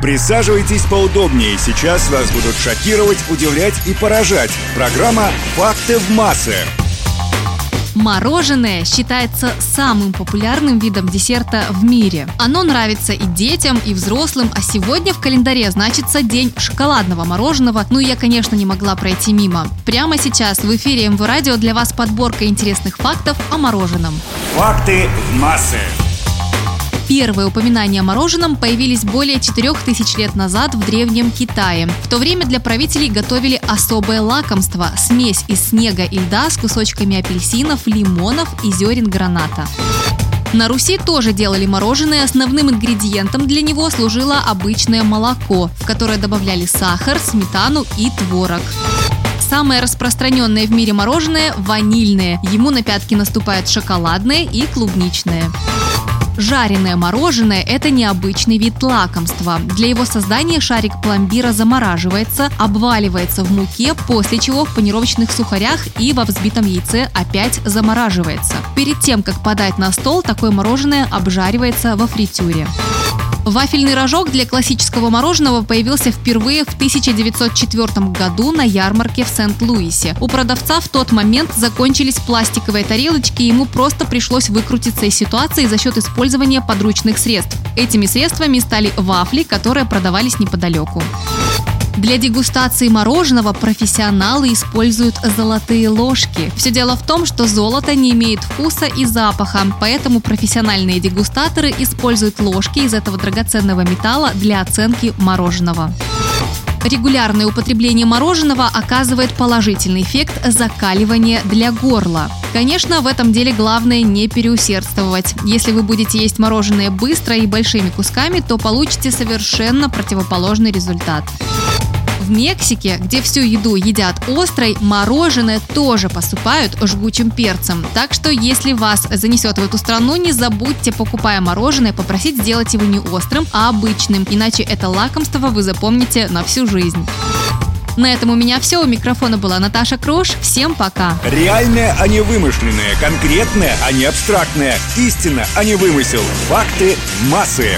Присаживайтесь поудобнее. Сейчас вас будут шокировать, удивлять и поражать. Программа «Факты в массы». Мороженое считается самым популярным видом десерта в мире. Оно нравится и детям, и взрослым, а сегодня в календаре значится день шоколадного мороженого. Ну, я, конечно, не могла пройти мимо. Прямо сейчас в эфире МВ Радио для вас подборка интересных фактов о мороженом. Факты в массы. Первые упоминания о мороженом появились более 4000 лет назад в Древнем Китае. В то время для правителей готовили особое лакомство – смесь из снега и льда с кусочками апельсинов, лимонов и зерен граната. На Руси тоже делали мороженое. Основным ингредиентом для него служило обычное молоко, в которое добавляли сахар, сметану и творог. Самое распространенное в мире мороженое – ванильное. Ему на пятки наступает шоколадное и клубничное. Жареное мороженое – это необычный вид лакомства. Для его создания шарик пломбира замораживается, обваливается в муке, после чего в панировочных сухарях и во взбитом яйце опять замораживается. Перед тем, как подать на стол, такое мороженое обжаривается во фритюре. Вафельный рожок для классического мороженого появился впервые в 1904 году на ярмарке в Сент-Луисе. У продавца в тот момент закончились пластиковые тарелочки, и ему просто пришлось выкрутиться из ситуации за счет использования подручных средств. Этими средствами стали вафли, которые продавались неподалеку. Для дегустации мороженого профессионалы используют золотые ложки. Все дело в том, что золото не имеет вкуса и запаха, поэтому профессиональные дегустаторы используют ложки из этого драгоценного металла для оценки мороженого. Регулярное употребление мороженого оказывает положительный эффект закаливания для горла. Конечно, в этом деле главное не переусердствовать. Если вы будете есть мороженое быстро и большими кусками, то получите совершенно противоположный результат. В Мексике, где всю еду едят острой, мороженое тоже посыпают жгучим перцем. Так что, если вас занесет в эту страну, не забудьте, покупая мороженое, попросить сделать его не острым, а обычным, иначе это лакомство вы запомните на всю жизнь. На этом у меня все. У микрофона была Наташа Крош. Всем пока. Реальное, а не вымышленное. Конкретное, а не абстрактное. Истина, а не вымысел. Факты массы.